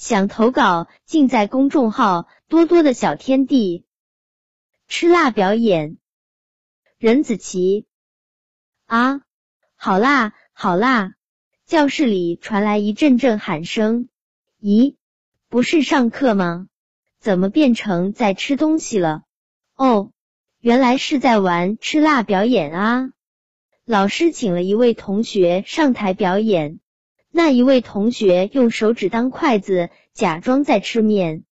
想投稿，尽在公众号多多的小天地。吃辣表演，任子琪啊，好辣，好辣！教室里传来一阵阵喊声。咦，不是上课吗？怎么变成在吃东西了？哦，原来是在玩吃辣表演啊！老师请了一位同学上台表演。那一位同学用手指当筷子，假装在吃面。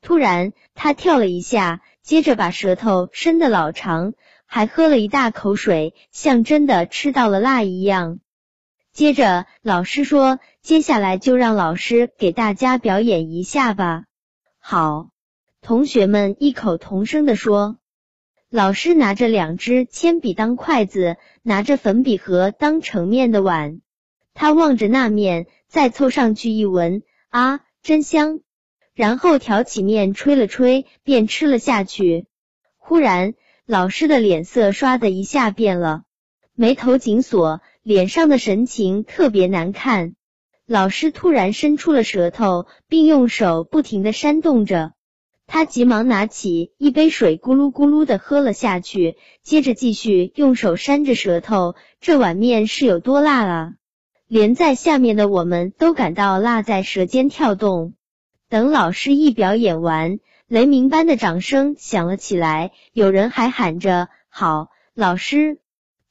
突然，他跳了一下，接着把舌头伸得老长，还喝了一大口水，像真的吃到了辣一样。接着，老师说：“接下来就让老师给大家表演一下吧。”好，同学们异口同声的说。老师拿着两支铅笔当筷子，拿着粉笔盒当盛面的碗。他望着那面，再凑上去一闻，啊，真香！然后挑起面吹了吹，便吃了下去。忽然，老师的脸色唰的一下变了，眉头紧锁，脸上的神情特别难看。老师突然伸出了舌头，并用手不停的扇动着。他急忙拿起一杯水，咕噜咕噜的喝了下去，接着继续用手扇着舌头。这碗面是有多辣啊！连在下面的我们都感到辣在舌尖跳动。等老师一表演完，雷鸣般的掌声响了起来，有人还喊着：“好，老师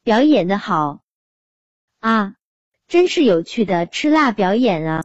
表演的好啊，真是有趣的吃辣表演啊！”